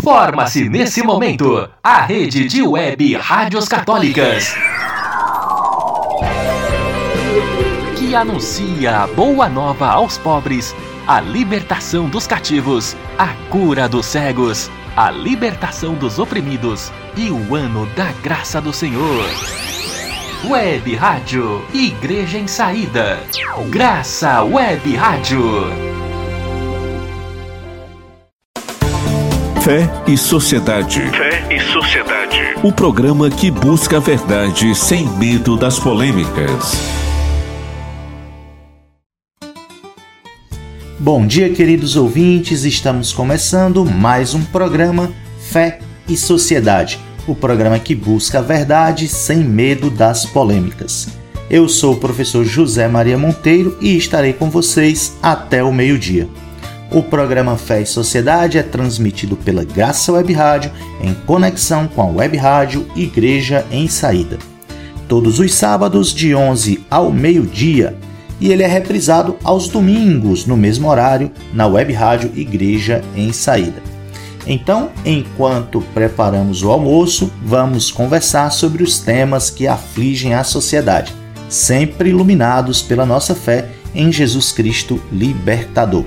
Forma-se nesse momento a rede de web rádios católicas que anuncia a boa nova aos pobres, a libertação dos cativos, a cura dos cegos, a libertação dos oprimidos e o ano da graça do Senhor. Web Rádio Igreja em Saída. Graça Web Rádio. Fé e Sociedade. Fé e Sociedade. O programa que busca a verdade sem medo das polêmicas. Bom dia, queridos ouvintes. Estamos começando mais um programa Fé e Sociedade. O programa que busca a verdade sem medo das polêmicas. Eu sou o professor José Maria Monteiro e estarei com vocês até o meio-dia. O programa Fé e Sociedade é transmitido pela Graça Web Rádio em conexão com a Web Rádio Igreja em Saída. Todos os sábados de 11 ao meio-dia e ele é reprisado aos domingos no mesmo horário na Web Rádio Igreja em Saída. Então, enquanto preparamos o almoço, vamos conversar sobre os temas que afligem a sociedade, sempre iluminados pela nossa fé em Jesus Cristo libertador.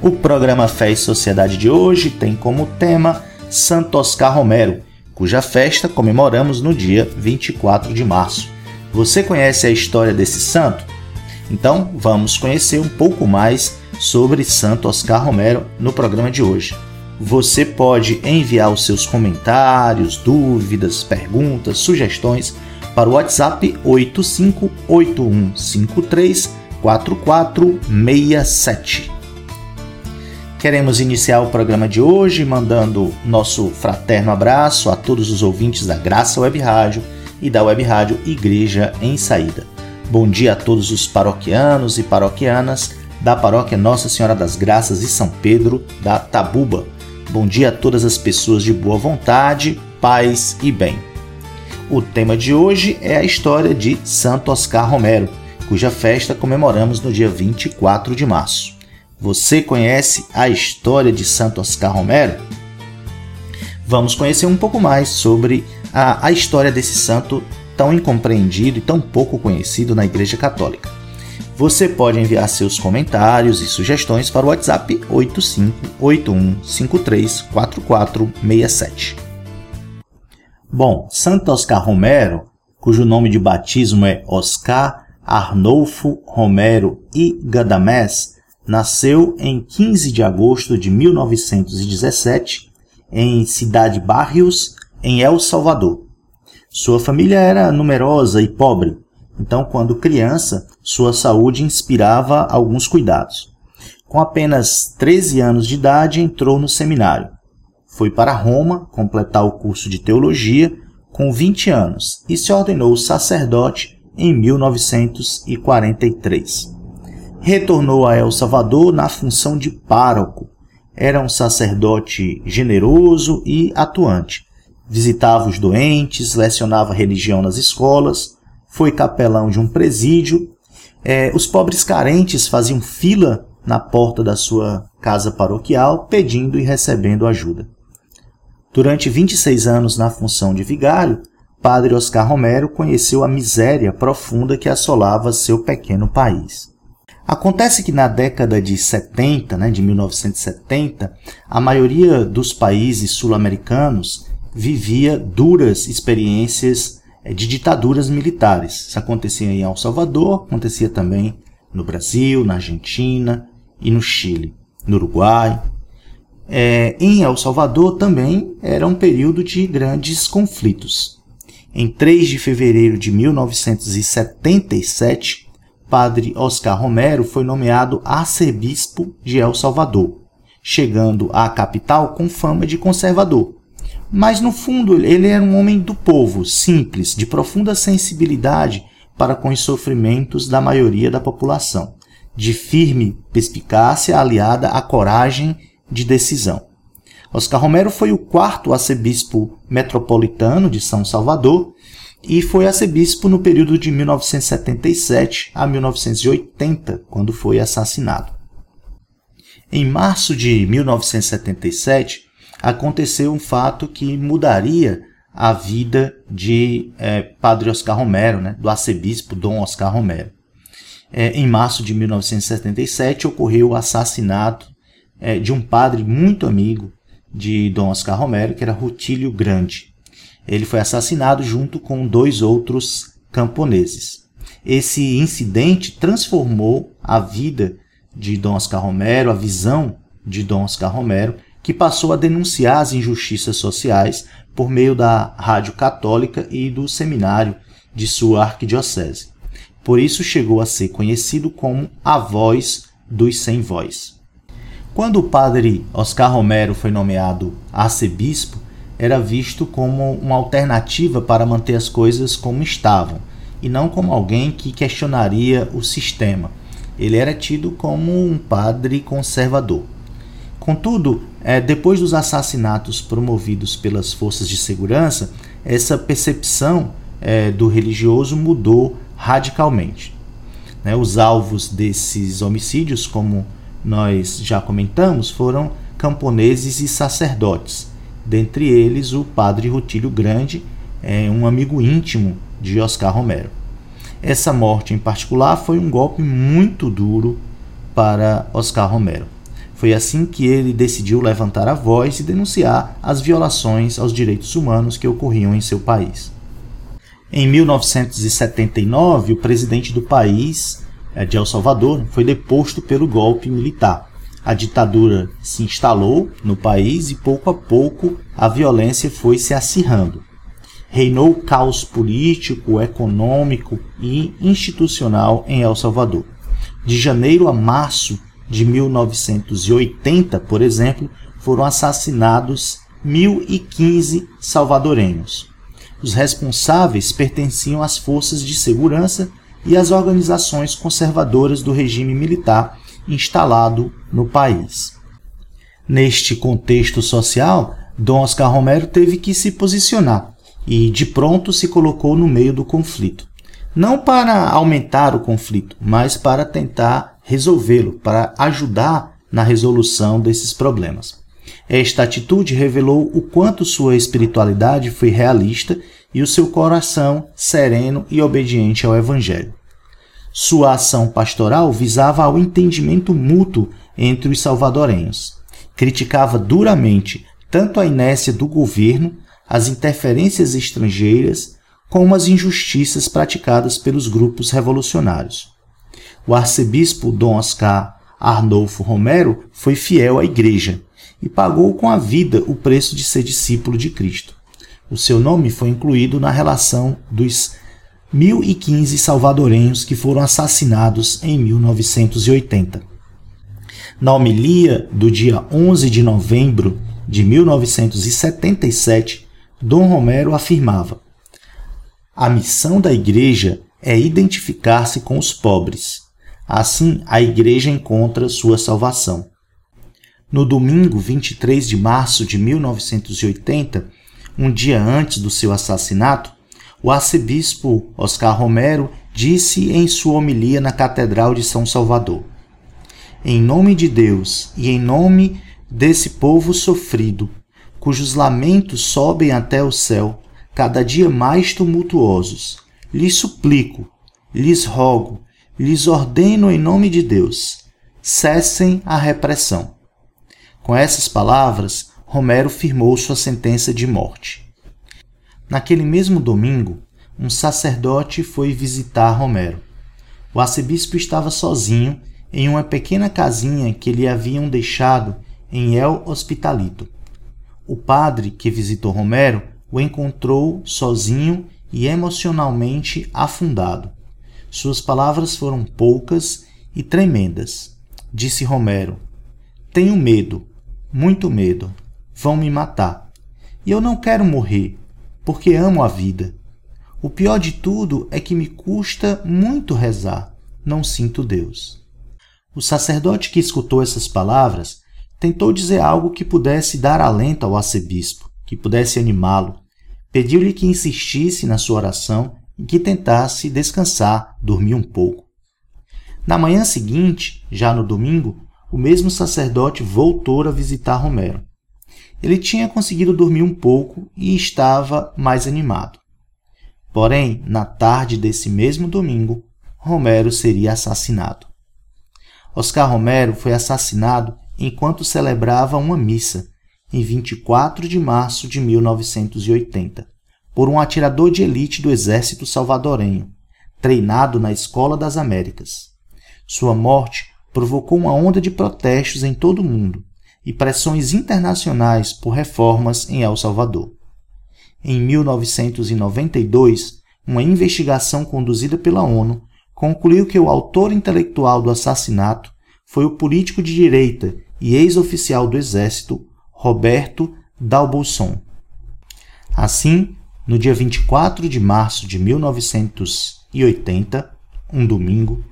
O programa Fé e Sociedade de hoje tem como tema Santo Oscar Romero, cuja festa comemoramos no dia 24 de março. Você conhece a história desse santo? Então vamos conhecer um pouco mais sobre Santo Oscar Romero no programa de hoje. Você pode enviar os seus comentários, dúvidas, perguntas, sugestões para o WhatsApp 8581534467. Queremos iniciar o programa de hoje mandando nosso fraterno abraço a todos os ouvintes da Graça Web Rádio e da Web Rádio Igreja em Saída. Bom dia a todos os paroquianos e paroquianas da Paróquia Nossa Senhora das Graças e São Pedro da Tabuba. Bom dia a todas as pessoas de boa vontade, paz e bem. O tema de hoje é a história de Santo Oscar Romero, cuja festa comemoramos no dia 24 de março. Você conhece a história de Santo Oscar Romero? Vamos conhecer um pouco mais sobre a, a história desse santo tão incompreendido e tão pouco conhecido na Igreja Católica. Você pode enviar seus comentários e sugestões para o WhatsApp 8581534467. Bom, Santo Oscar Romero, cujo nome de batismo é Oscar Arnolfo Romero e Gadamés, nasceu em 15 de agosto de 1917 em Cidade Barrios, em El Salvador. Sua família era numerosa e pobre, então, quando criança, sua saúde inspirava alguns cuidados. Com apenas 13 anos de idade, entrou no seminário. Foi para Roma completar o curso de teologia com 20 anos e se ordenou sacerdote em 1943 retornou a El Salvador na função de pároco. Era um sacerdote generoso e atuante. Visitava os doentes, lecionava religião nas escolas, foi capelão de um presídio. É, os pobres carentes faziam fila na porta da sua casa paroquial, pedindo e recebendo ajuda. Durante 26 anos na função de vigário, Padre Oscar Romero conheceu a miséria profunda que assolava seu pequeno país. Acontece que na década de 70, né, de 1970, a maioria dos países sul-americanos vivia duras experiências eh, de ditaduras militares. Isso acontecia em El Salvador, acontecia também no Brasil, na Argentina e no Chile, no Uruguai. É, em El Salvador também era um período de grandes conflitos. Em 3 de fevereiro de 1977, Padre Oscar Romero foi nomeado arcebispo de El Salvador, chegando à capital com fama de conservador. Mas no fundo ele era um homem do povo, simples, de profunda sensibilidade para com os sofrimentos da maioria da população, de firme perspicácia aliada à coragem de decisão. Oscar Romero foi o quarto arcebispo metropolitano de São Salvador e foi arcebispo no período de 1977 a 1980, quando foi assassinado. Em março de 1977, aconteceu um fato que mudaria a vida de é, Padre Oscar Romero, né, do arcebispo Dom Oscar Romero. É, em março de 1977 ocorreu o assassinato é, de um padre muito amigo de Dom Oscar Romero, que era Rutílio Grande. Ele foi assassinado junto com dois outros camponeses. Esse incidente transformou a vida de Dom Oscar Romero, a visão de Dom Oscar Romero, que passou a denunciar as injustiças sociais por meio da Rádio Católica e do seminário de sua arquidiocese. Por isso chegou a ser conhecido como a voz dos sem voz. Quando o padre Oscar Romero foi nomeado arcebispo, era visto como uma alternativa para manter as coisas como estavam, e não como alguém que questionaria o sistema. Ele era tido como um padre conservador. Contudo, é, depois dos assassinatos promovidos pelas forças de segurança, essa percepção é, do religioso mudou radicalmente. Né? Os alvos desses homicídios, como nós já comentamos, foram camponeses e sacerdotes, dentre eles o padre Rutílio Grande, é, um amigo íntimo de Oscar Romero. Essa morte em particular foi um golpe muito duro para Oscar Romero. Foi assim que ele decidiu levantar a voz e denunciar as violações aos direitos humanos que ocorriam em seu país. Em 1979, o presidente do país, eh, de El Salvador, foi deposto pelo golpe militar. A ditadura se instalou no país e pouco a pouco a violência foi se acirrando. Reinou caos político, econômico e institucional em El Salvador. De janeiro a março de 1980, por exemplo, foram assassinados 1.015 salvadorenhos. Os responsáveis pertenciam às forças de segurança e às organizações conservadoras do regime militar instalado no país. Neste contexto social, Dom Oscar Romero teve que se posicionar e, de pronto, se colocou no meio do conflito. Não para aumentar o conflito, mas para tentar resolvê-lo, para ajudar na resolução desses problemas. Esta atitude revelou o quanto sua espiritualidade foi realista e o seu coração sereno e obediente ao Evangelho. Sua ação pastoral visava ao entendimento mútuo entre os salvadorenhos. Criticava duramente tanto a inércia do governo, as interferências estrangeiras, como as injustiças praticadas pelos grupos revolucionários. O arcebispo Dom Oscar Arnolfo Romero foi fiel à Igreja e pagou com a vida o preço de ser discípulo de Cristo. O seu nome foi incluído na relação dos 1015 salvadorenhos que foram assassinados em 1980. Na homilia do dia 11 de novembro de 1977, Dom Romero afirmava: A missão da Igreja é identificar-se com os pobres. Assim, a Igreja encontra sua salvação. No domingo 23 de março de 1980, um dia antes do seu assassinato, o arcebispo Oscar Romero disse em sua homilia na Catedral de São Salvador: Em nome de Deus e em nome desse povo sofrido, cujos lamentos sobem até o céu, cada dia mais tumultuosos, lhes suplico, lhes rogo, lhes ordeno em nome de Deus: cessem a repressão. Com essas palavras, Romero firmou sua sentença de morte. Naquele mesmo domingo, um sacerdote foi visitar Romero. O arcebispo estava sozinho em uma pequena casinha que lhe haviam deixado em El Hospitalito. O padre que visitou Romero o encontrou sozinho e emocionalmente afundado. Suas palavras foram poucas e tremendas. Disse Romero: Tenho medo, muito medo vão me matar. E eu não quero morrer, porque amo a vida. O pior de tudo é que me custa muito rezar, não sinto Deus. O sacerdote que escutou essas palavras tentou dizer algo que pudesse dar alento ao arcebispo, que pudesse animá-lo. Pediu-lhe que insistisse na sua oração e que tentasse descansar, dormir um pouco. Na manhã seguinte, já no domingo, o mesmo sacerdote voltou a visitar Romero. Ele tinha conseguido dormir um pouco e estava mais animado. Porém, na tarde desse mesmo domingo, Romero seria assassinado. Oscar Romero foi assassinado enquanto celebrava uma missa, em 24 de março de 1980, por um atirador de elite do exército salvadorenho, treinado na Escola das Américas. Sua morte provocou uma onda de protestos em todo o mundo e pressões internacionais por reformas em El Salvador. Em 1992, uma investigação conduzida pela ONU concluiu que o autor intelectual do assassinato foi o político de direita e ex-oficial do Exército Roberto Dalbosson. Assim, no dia 24 de março de 1980, um domingo,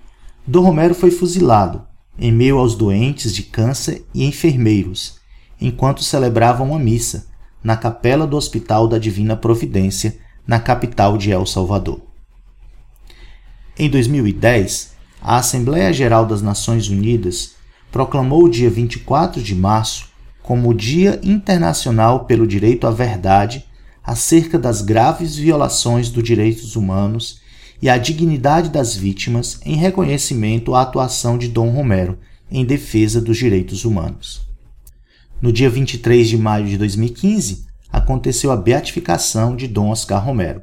Dom Romero foi fuzilado em meio aos doentes de câncer e enfermeiros, enquanto celebravam uma missa na capela do Hospital da Divina Providência, na capital de El Salvador. Em 2010, a Assembleia Geral das Nações Unidas proclamou o dia 24 de março como o Dia Internacional pelo Direito à Verdade acerca das graves violações dos direitos humanos e a dignidade das vítimas em reconhecimento à atuação de Dom Romero em defesa dos direitos humanos. No dia 23 de maio de 2015, aconteceu a beatificação de Dom Oscar Romero,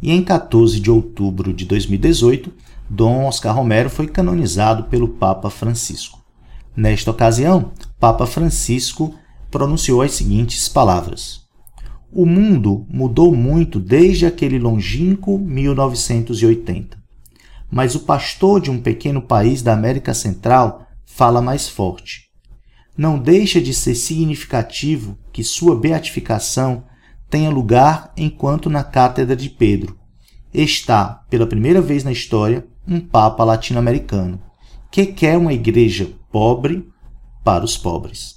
e em 14 de outubro de 2018, Dom Oscar Romero foi canonizado pelo Papa Francisco. Nesta ocasião, Papa Francisco pronunciou as seguintes palavras: O mundo mudou muito desde aquele longínquo 1980. Mas o pastor de um pequeno país da América Central fala mais forte. Não deixa de ser significativo que sua beatificação tenha lugar enquanto na Cátedra de Pedro está, pela primeira vez na história, um Papa latino-americano que quer uma igreja pobre para os pobres.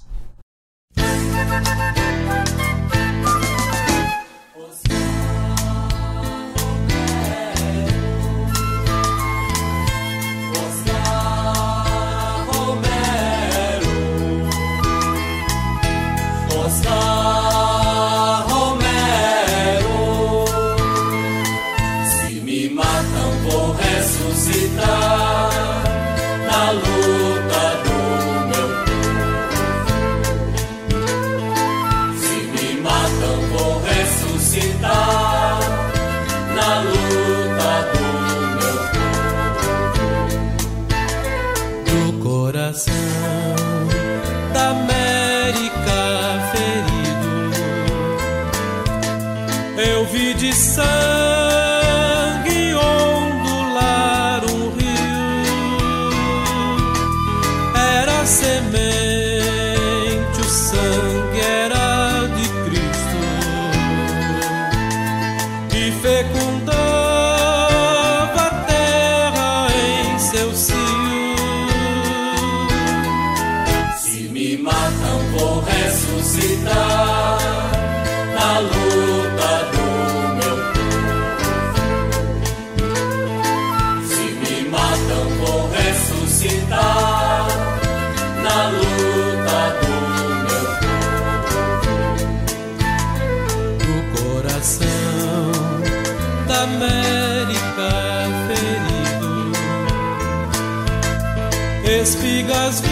vidas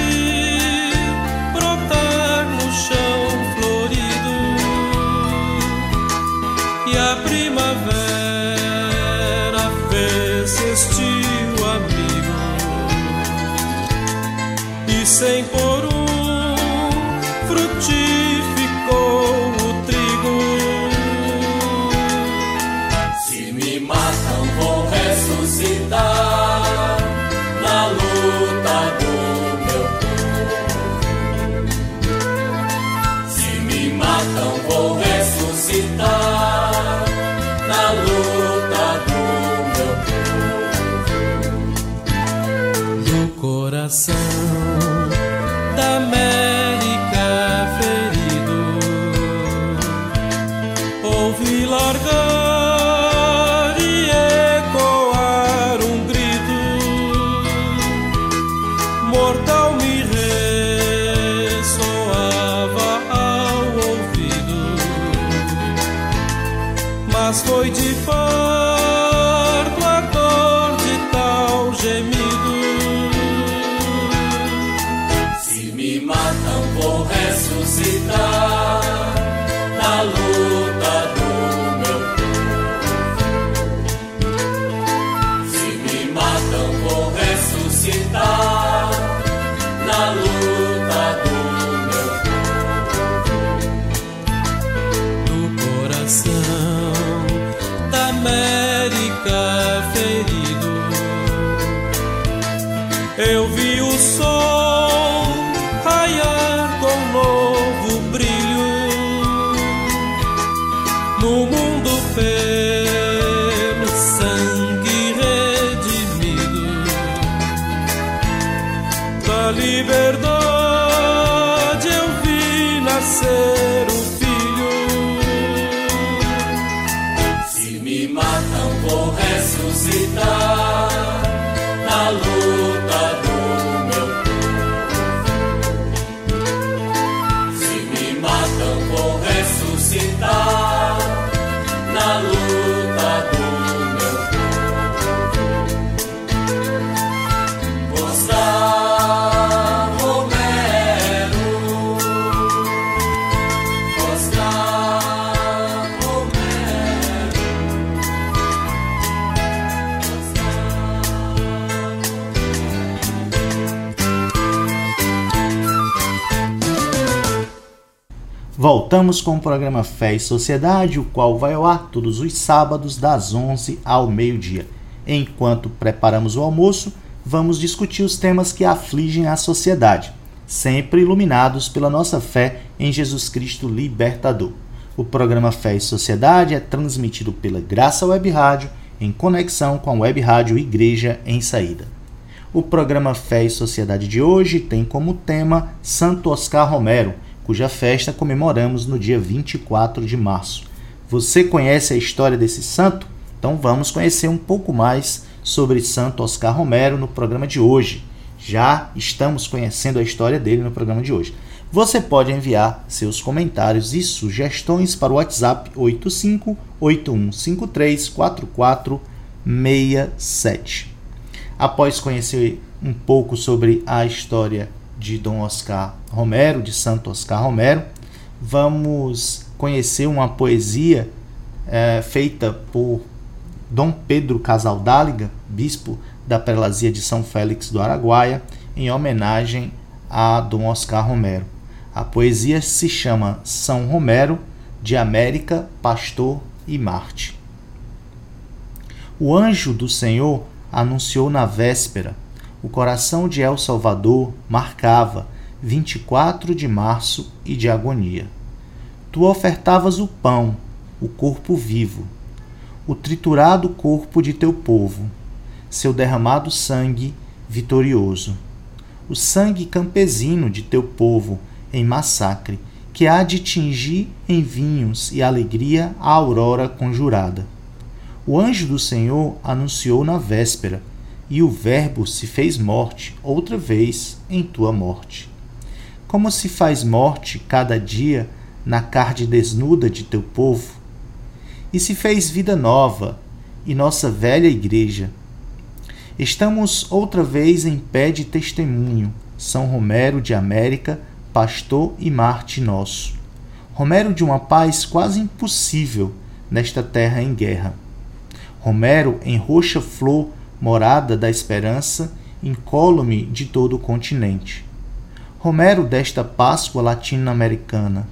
morto. Voltamos com o programa Fé e Sociedade, o qual vai ao ar todos os sábados das 11 ao meio-dia. Enquanto preparamos o almoço, vamos discutir os temas que afligem a sociedade, sempre iluminados pela nossa fé em Jesus Cristo Libertador. O programa Fé e Sociedade é transmitido pela Graça Web Rádio em conexão com a Web Rádio Igreja em Saída. O programa Fé e Sociedade de hoje tem como tema Santo Oscar Romero, cuja festa comemoramos no dia 24 de março. Você conhece a história desse santo? Então vamos conhecer um pouco mais sobre Santo Oscar Romero no programa de hoje. Já estamos conhecendo a história dele no programa de hoje. Você pode enviar seus comentários e sugestões para o WhatsApp 8581534467. Após conhecer um pouco sobre a história de Dom Oscar Romero, de Santo Oscar Romero, vamos conhecer uma poesia eh, feita por Dom Pedro Casaldáliga, bispo da prelazia de São Félix do Araguaia, em homenagem a Dom Oscar Romero. A poesia se chama São Romero, de América, Pastor e Marte. O anjo do Senhor anunciou na véspera. O coração de El Salvador marcava 24 de março e de agonia. Tu ofertavas o pão, o corpo vivo, o triturado corpo de teu povo, seu derramado sangue vitorioso, o sangue campesino de teu povo em massacre, que há de tingir em vinhos e alegria a aurora conjurada. O anjo do Senhor anunciou na véspera, e o Verbo se fez morte outra vez em tua morte. Como se faz morte cada dia na carne desnuda de teu povo? E se fez vida nova, e nossa velha igreja. Estamos outra vez em pé de testemunho, São Romero de América, pastor e Marte nosso. Romero de uma paz quase impossível nesta terra em guerra. Romero em roxa flor, morada da esperança, incólume de todo o continente. Romero desta Páscoa latino-americana,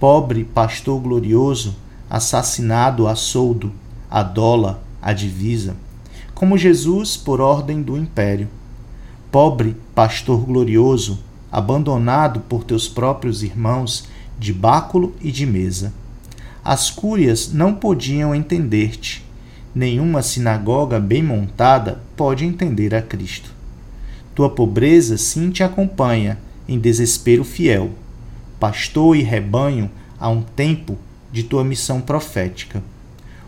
pobre pastor glorioso, assassinado a soldo, a dólar, a divisa, como Jesus por ordem do império. Pobre pastor glorioso, abandonado por teus próprios irmãos de báculo e de mesa. As cúrias não podiam entender-te. Nenhuma sinagoga bem montada pode entender a Cristo. Tua pobreza sim te acompanha em desespero fiel, pastor e rebanho a um tempo de tua missão profética.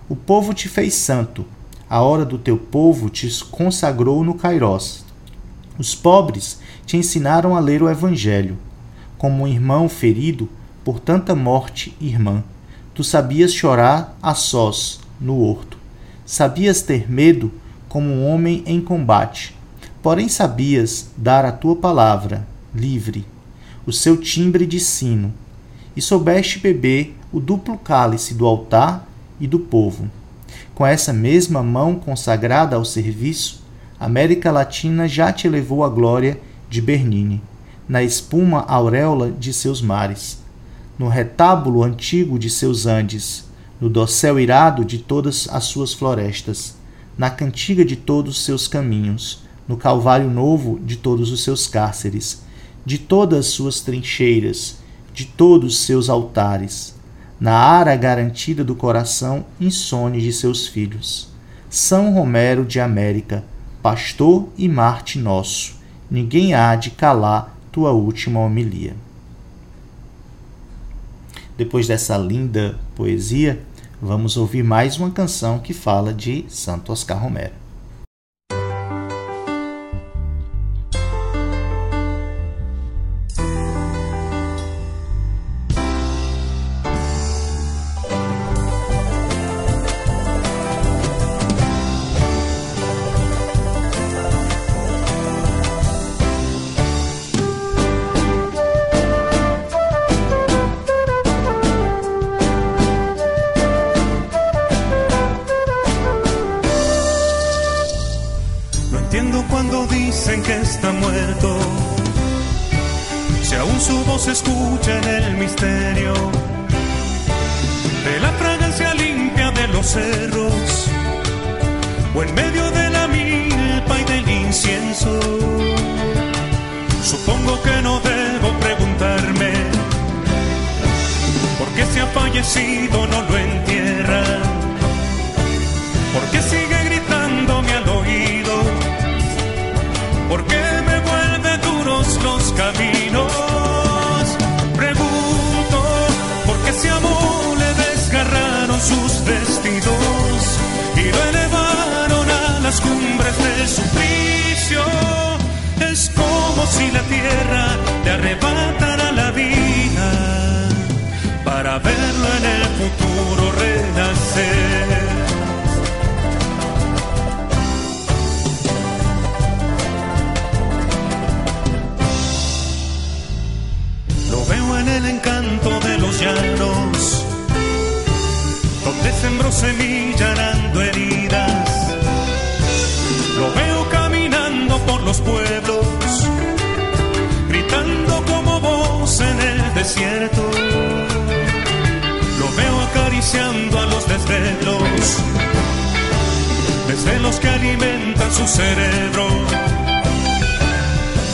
O povo te fez santo, a hora do teu povo te consagrou no Cairós. Os pobres te ensinaram a ler o Evangelho. Como um irmão ferido por tanta morte, irmã, Tu sabias chorar a sós no horto. Sabias ter medo como um homem em combate. Porém sabias dar a tua palavra, livre, o seu timbre de sino, e soubeste beber o duplo cálice do altar e do povo. Com essa mesma mão consagrada ao serviço, a América Latina já te levou à glória de Bernini, na espuma auréola de seus mares no retábulo antigo de seus Andes, no dossel irado de todas as suas florestas, na cantiga de todos seus caminhos, no calvário novo de todos os seus cárceres, de todas as suas trincheiras, de todos seus altares, na ara garantida do coração insone de seus filhos. São Romero de América, pastor e Marte nosso, ninguém há de calar tua última homilia. Depois dessa linda poesia, vamos ouvir mais uma canção que fala de Santo Oscar Romero. tierra le arrebatará la vida para verlo en el futuro renacer. Lo veo en el encanto de los llanos, donde sembró semilla desierto. Lo veo acariciando a los desvelos, desvelos que alimentan su cerebro.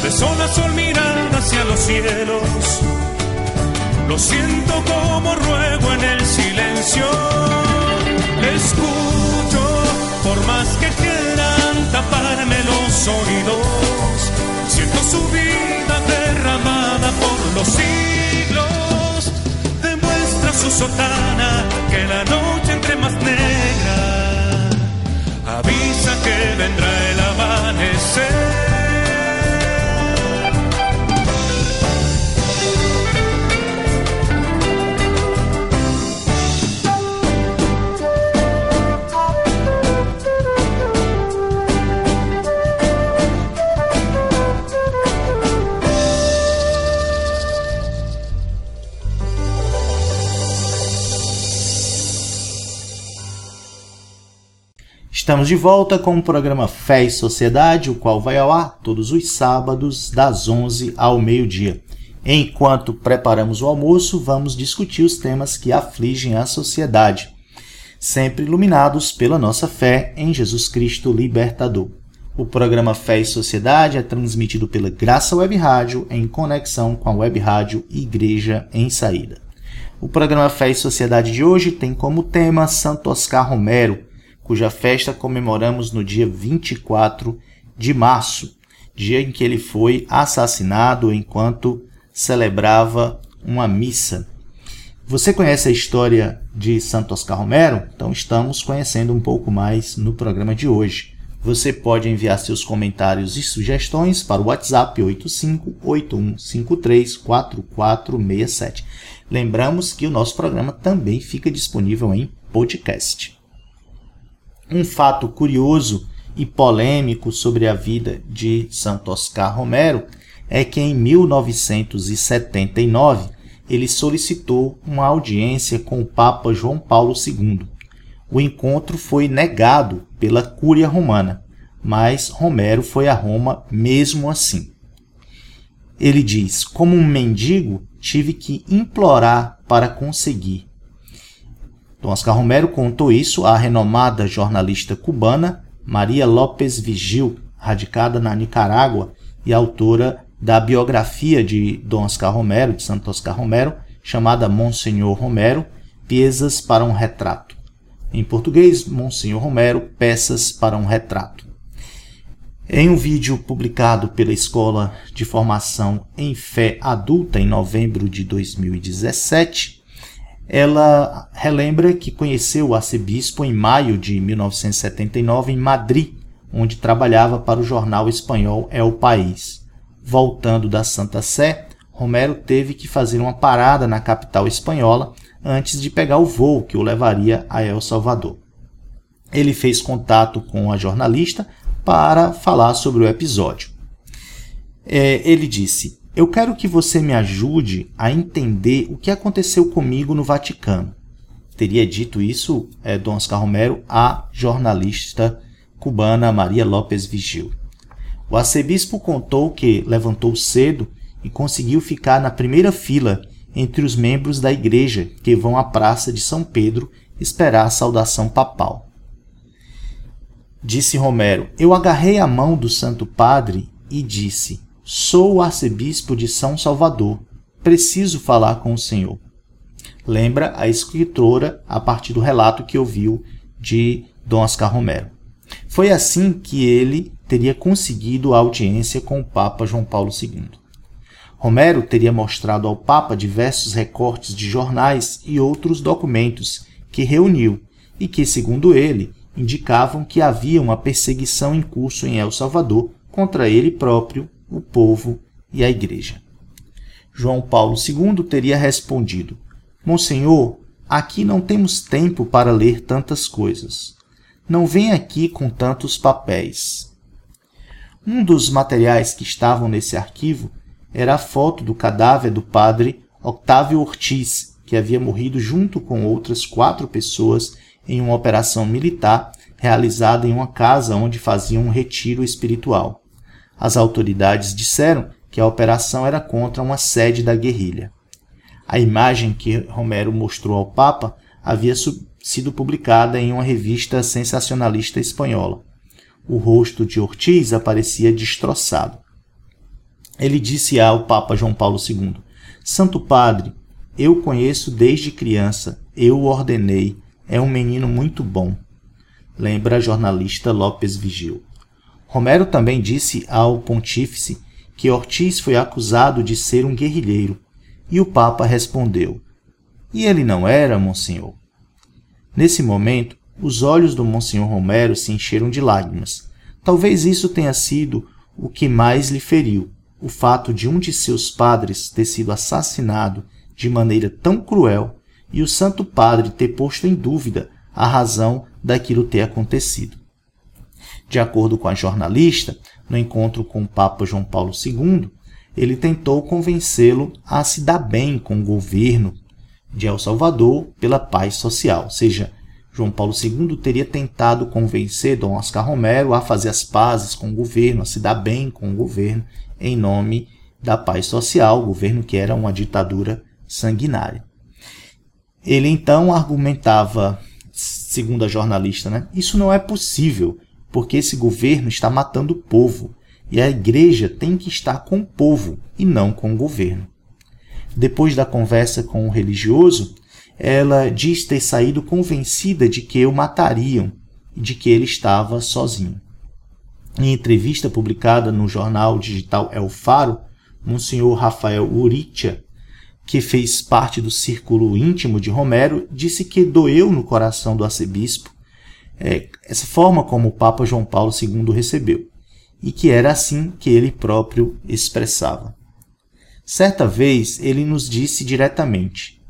De sol a sol mirada hacia los cielos, lo siento como ruego en el silencio. Le escucho, por más que quieran taparme los oídos, siento su vida derramada por los cielos su sotana que la noche entre más negra avisa que vendrá el amanecer. Estamos de volta com o programa Fé e Sociedade, o qual vai ao ar todos os sábados, das 11 ao meio-dia. Enquanto preparamos o almoço, vamos discutir os temas que afligem a sociedade, sempre iluminados pela nossa fé em Jesus Cristo Libertador. O programa Fé e Sociedade é transmitido pela Graça Web Rádio em conexão com a Web Rádio Igreja em Saída. O programa Fé e Sociedade de hoje tem como tema Santo Oscar Romero cuja festa comemoramos no dia 24 de março, dia em que ele foi assassinado enquanto celebrava uma missa. Você conhece a história de Santo Oscar Romero? Então estamos conhecendo um pouco mais no programa de hoje. Você pode enviar seus comentários e sugestões para o WhatsApp 8581534467. Lembramos que o nosso programa também fica disponível em podcast. Um fato curioso e polêmico sobre a vida de Santo Oscar Romero é que em 1979 ele solicitou uma audiência com o Papa João Paulo II. O encontro foi negado pela Cúria Romana, mas Romero foi a Roma mesmo assim. Ele diz: Como um mendigo, tive que implorar para conseguir. Dom Oscar Romero contou isso à renomada jornalista cubana Maria López Vigil, radicada na Nicarágua e autora da biografia de Dom Oscar Romero, de Santo Oscar Romero, chamada Monsenhor Romero, Piezas para um Retrato. Em português, Monsenhor Romero, Peças para um Retrato. Em um vídeo publicado pela Escola de Formação em Fé Adulta em novembro de 2017, ela relembra que conheceu o arcebispo em maio de 1979 em Madrid, onde trabalhava para o jornal espanhol El País. Voltando da Santa Sé, Romero teve que fazer uma parada na capital espanhola antes de pegar o voo que o levaria a El Salvador. Ele fez contato com a jornalista para falar sobre o episódio. É, ele disse: Eu quero que você me ajude a entender o que aconteceu comigo no Vaticano. Teria dito isso é, Dom Oscar Romero à jornalista cubana Maria López Vigil. O arcebispo contou que levantou cedo e conseguiu ficar na primeira fila entre os membros da igreja que vão à Praça de São Pedro esperar a saudação papal. Disse Romero: Eu agarrei a mão do Santo Padre e disse: Sou o arcebispo de São Salvador. Preciso falar com o Senhor. Lembra a escritora a partir do relato que ouviu de Dom Oscar Romero. Foi assim que ele teria conseguido a audiência com o Papa João Paulo II. Romero teria mostrado ao Papa diversos recortes de jornais e outros documentos que reuniu e que, segundo ele, indicavam que havia uma perseguição em curso em El Salvador contra ele próprio, o povo e a igreja. João Paulo II teria respondido: Monsenhor, aqui não temos tempo para ler tantas coisas. Não vem aqui com tantos papéis. Um dos materiais que estavam nesse arquivo era a foto do cadáver do padre Octávio Ortiz, que havia morrido junto com outras quatro pessoas em uma operação militar realizada em uma casa onde faziam um retiro espiritual. As autoridades disseram que a operação era contra uma sede da guerrilha. A imagem que Romero mostrou ao Papa havia sido publicada em uma revista sensacionalista espanhola. O rosto de Ortiz aparecia destroçado. Ele disse ao Papa João Paulo II: Santo Padre, eu conheço desde criança, eu o ordenei, é um menino muito bom. Lembra a jornalista Lopes Vigil. Romero também disse ao pontífice que Ortiz foi acusado de ser um guerrilheiro, e o Papa respondeu: E ele não era, Monsenhor? Nesse momento, os olhos do Monsenhor Romero se encheram de lágrimas. Talvez isso tenha sido o que mais lhe feriu, o fato de um de seus padres ter sido assassinado de maneira tão cruel e o Santo Padre ter posto em dúvida a razão daquilo ter acontecido. De acordo com a jornalista, no encontro com o Papa João Paulo II, ele tentou convencê-lo a se dar bem com o governo de El Salvador pela paz social, ou seja, João Paulo II teria tentado convencer Dom Oscar Romero a fazer as pazes com o governo, a se dar bem com o governo em nome da paz social, governo que era uma ditadura sanguinária. Ele então argumentava, segundo a jornalista, né? Isso não é possível, porque esse governo está matando o povo e a igreja tem que estar com o povo e não com o governo. Depois da conversa com o religioso, ela diz ter saído convencida de que o matariam e de que ele estava sozinho. Em entrevista publicada no jornal digital El Faro, Monsenhor Rafael Uritia que fez parte do círculo íntimo de Romero, disse que doeu no coração do arcebispo é, essa forma como o Papa João Paulo II recebeu, e que era assim que ele próprio expressava. Certa vez ele nos disse diretamente: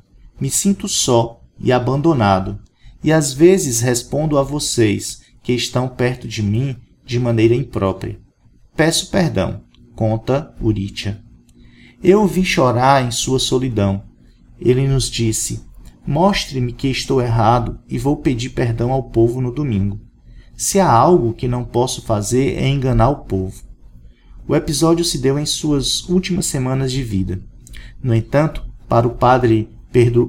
Me sinto só e abandonado, e às vezes respondo a vocês que estão perto de mim de maneira imprópria. Peço perdão, conta Uritia. Eu o vi chorar em sua solidão. Ele nos disse: Mostre-me que estou errado e vou pedir perdão ao povo no domingo. Se há algo que não posso fazer é enganar o povo. O episódio se deu em suas últimas semanas de vida. No entanto, para o padre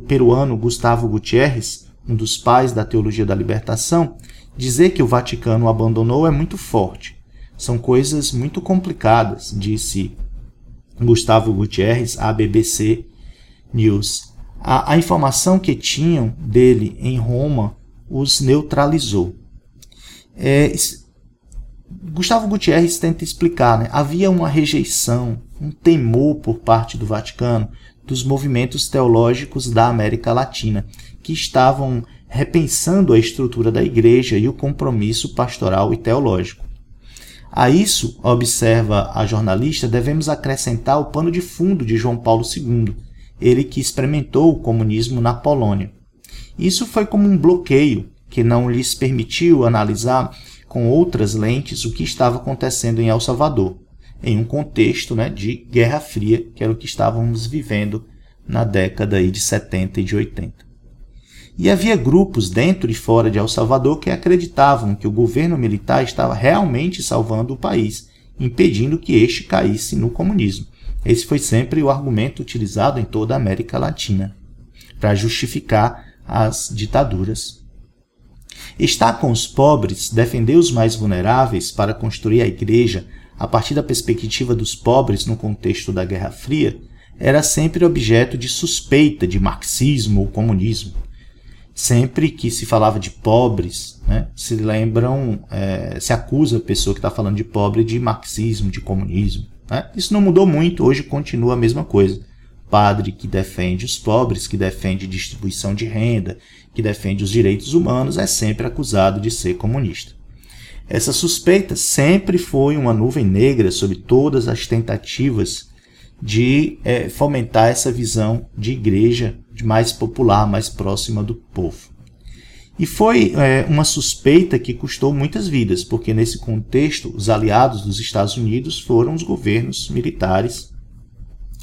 peruano Gustavo Gutierrez, um dos pais da teologia da libertação, dizer que o Vaticano o abandonou é muito forte. São coisas muito complicadas, disse Gustavo Gutierrez à BBC News. A, a informação que tinham dele em Roma os neutralizou. É, Gustavo Gutierrez tenta explicar, né? havia uma rejeição, um temor por parte do Vaticano dos movimentos teológicos da América Latina, que estavam repensando a estrutura da igreja e o compromisso pastoral e teológico. A isso, observa a jornalista, devemos acrescentar o pano de fundo de João Paulo II, ele que experimentou o comunismo na Polônia. Isso foi como um bloqueio que não lhes permitiu analisar com outras lentes o que estava acontecendo em El Salvador, em um contexto né, de Guerra Fria, que era o que estávamos vivendo na década de 70 e de 80. E havia grupos dentro e fora de El Salvador que acreditavam que o governo militar estava realmente salvando o país, impedindo que este caísse no comunismo. Esse foi sempre o argumento utilizado em toda a América Latina para justificar as ditaduras Estar com os pobres, defender os mais vulneráveis para construir a igreja a partir da perspectiva dos pobres no contexto da Guerra Fria, era sempre objeto de suspeita de marxismo ou comunismo. Sempre que se falava de pobres, né, se lembram, é, se acusa a pessoa que está falando de pobre de marxismo, de comunismo. Né? Isso não mudou muito, hoje continua a mesma coisa padre que defende os pobres, que defende distribuição de renda, que defende os direitos humanos, é sempre acusado de ser comunista. Essa suspeita sempre foi uma nuvem negra sobre todas as tentativas de é, fomentar essa visão de igreja mais popular, mais próxima do povo. E foi é, uma suspeita que custou muitas vidas, porque nesse contexto os aliados dos Estados Unidos foram os governos militares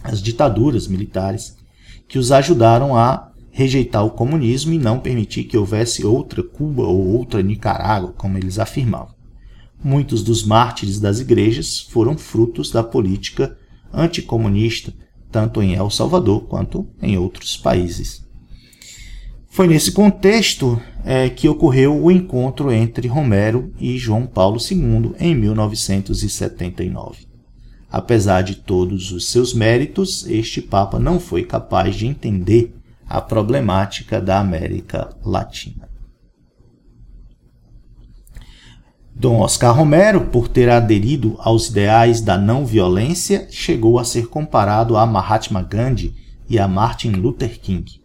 as ditaduras militares que os ajudaram a rejeitar o comunismo e não permitir que houvesse outra Cuba ou outra Nicarágua, como eles afirmavam. Muitos dos mártires das igrejas foram frutos da política anticomunista, tanto em El Salvador quanto em outros países. Foi nesse contexto é, que ocorreu o encontro entre Romero e João Paulo II em 1979. Apesar de todos os seus méritos, este Papa não foi capaz de entender a problemática da América Latina. Dom Oscar Romero, por ter aderido aos ideais da não violência, chegou a ser comparado a Mahatma Gandhi e a Martin Luther King.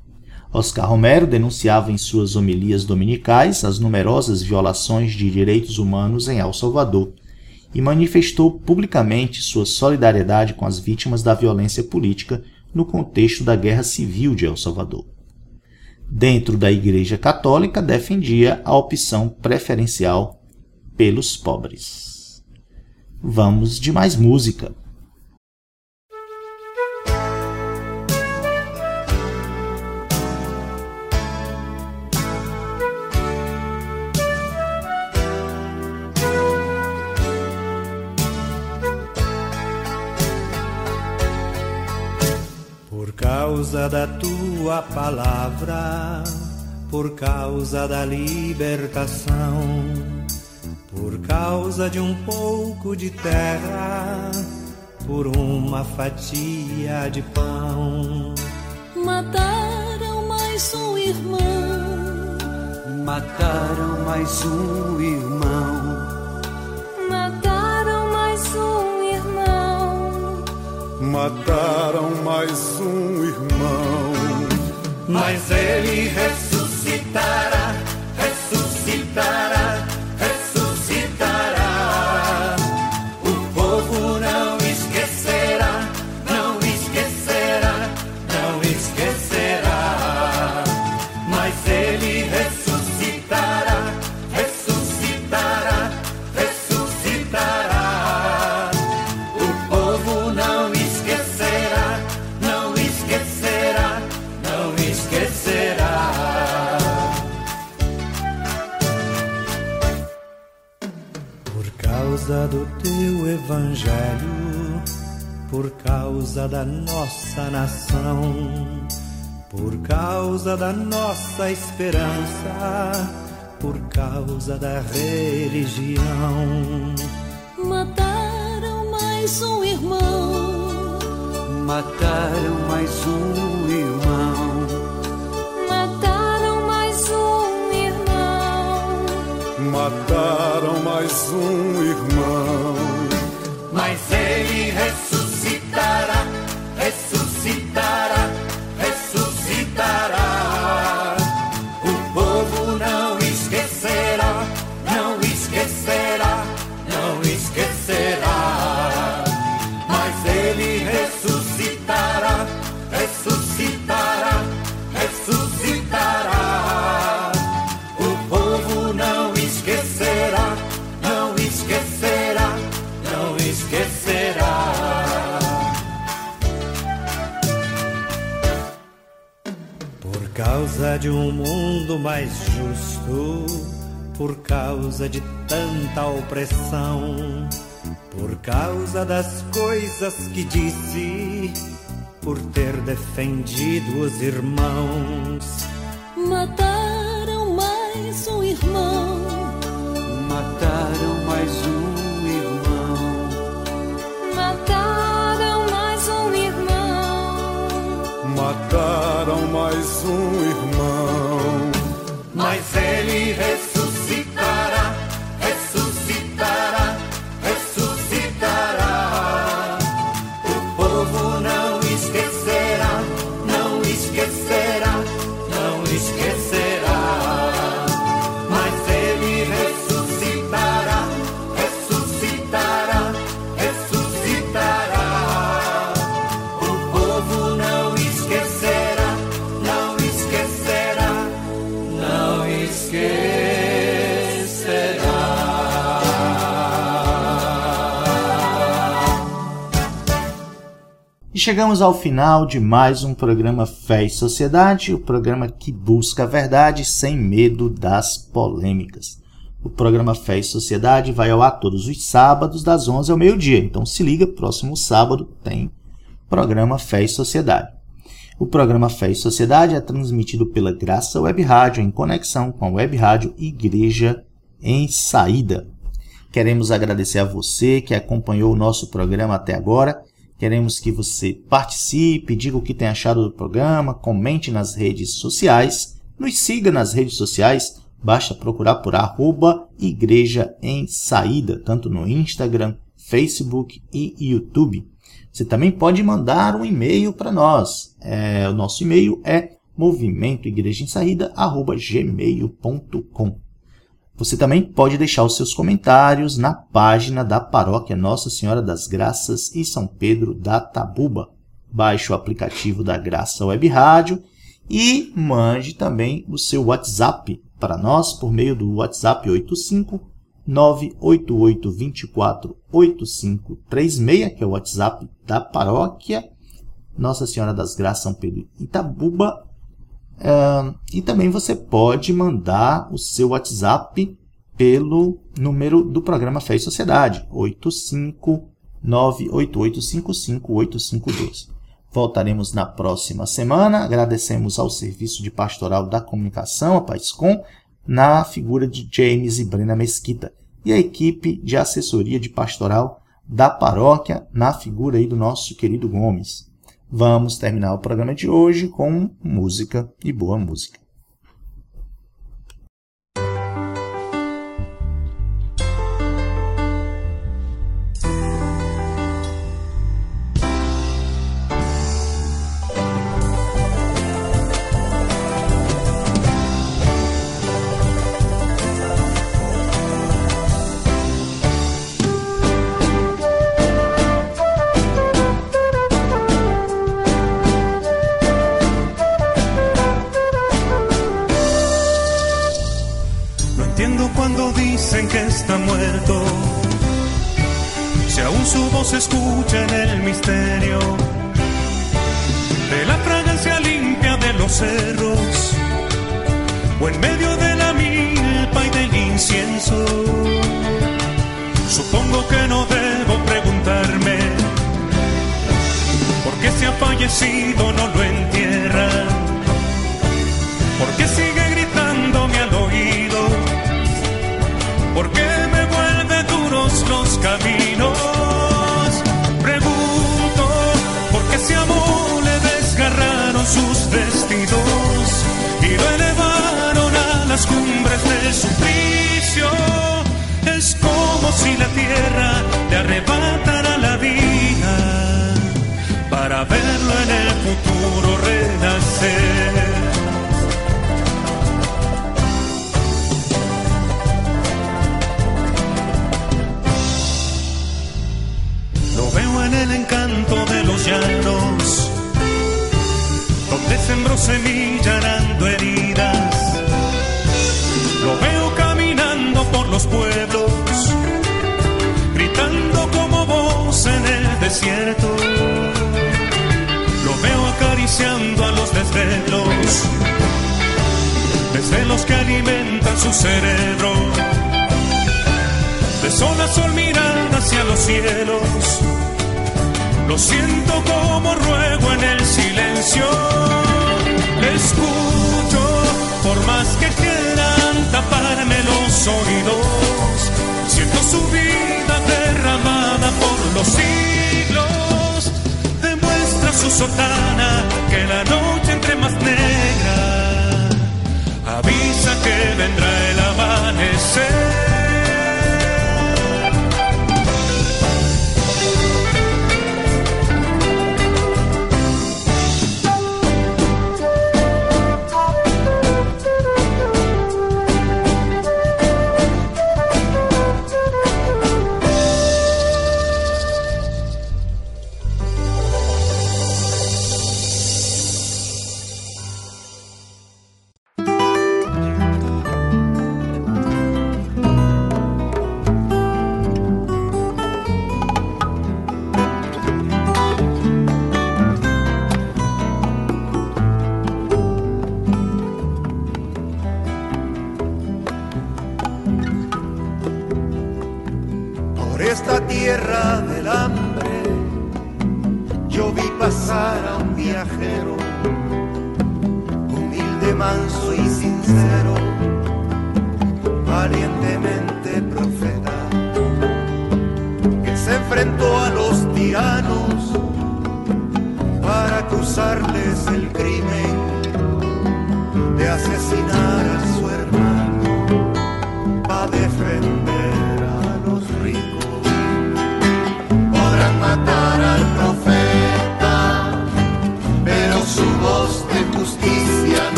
Oscar Romero denunciava em suas homilias dominicais as numerosas violações de direitos humanos em El Salvador e manifestou publicamente sua solidariedade com as vítimas da violência política no contexto da Guerra Civil de El Salvador. Dentro da Igreja Católica, defendia a opção preferencial pelos pobres. Vamos de mais música. Causa da tua palavra, por causa da libertação, por causa de um pouco de terra, por uma fatia de pão. Mataram mais um irmão, Mataram mais um irmão, mataram mais um irmão. Mataram mais um por causa da nossa nação, por causa da nossa esperança, por causa da religião. Mataram mais um irmão, Mataram mais um irmão, mataram mais um irmão. Mataram mais um irmão. mas ele ressuscitará, de um mundo mais justo, por causa de tanta opressão, por causa das coisas que disse, por ter defendido os irmãos. Mataram mais um irmão, Mataram mais um irmão, mataram mais um irmão. Mataram mais um irmão. Mas E chegamos ao final de mais um programa Fé e Sociedade, o programa que busca a verdade sem medo das polêmicas. O programa Fé e Sociedade vai ao ar todos os sábados, das 11 ao meio-dia. Então se liga, próximo sábado tem programa Fé e Sociedade. O programa Fé e Sociedade é transmitido pela Graça Web Rádio em conexão com a Web Rádio Igreja em Saída. Queremos agradecer a você que acompanhou o nosso programa até agora. Queremos que você participe, diga o que tem achado do programa, comente nas redes sociais, nos siga nas redes sociais, basta procurar por arroba Igreja em Saída, tanto no Instagram, Facebook e YouTube. Você também pode mandar um e-mail para nós. É, o nosso e-mail é movimentoigrejemsaída.gmail.com Você também pode deixar os seus comentários na página da paróquia Nossa Senhora das Graças e São Pedro da Tabuba. Baixe o aplicativo da Graça Web Rádio e mande também o seu WhatsApp para nós por meio do WhatsApp 85 988248536, que é o WhatsApp da paróquia Nossa Senhora das Graças São Pedro Itabuba. E também você pode mandar o seu WhatsApp pelo número do programa Fé e Sociedade, 85988558512. Voltaremos na próxima semana. Agradecemos ao Serviço de Pastoral da Comunicação, a PAISCOM, na figura de James e Brena Mesquita, e a equipe de assessoria de pastoral da paróquia, na figura aí do nosso querido Gomes. Vamos terminar o programa de hoje com música e boa música. azotar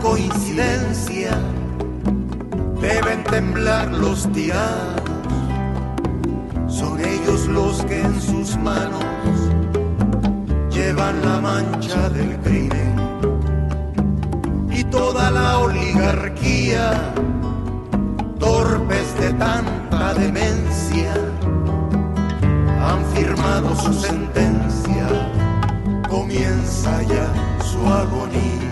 coincidencia, deben temblar los tiranos, son ellos los que en sus manos llevan la mancha del crimen. Y toda la oligarquía, torpes de tanta demencia, han firmado su sentencia, comienza ya su agonía.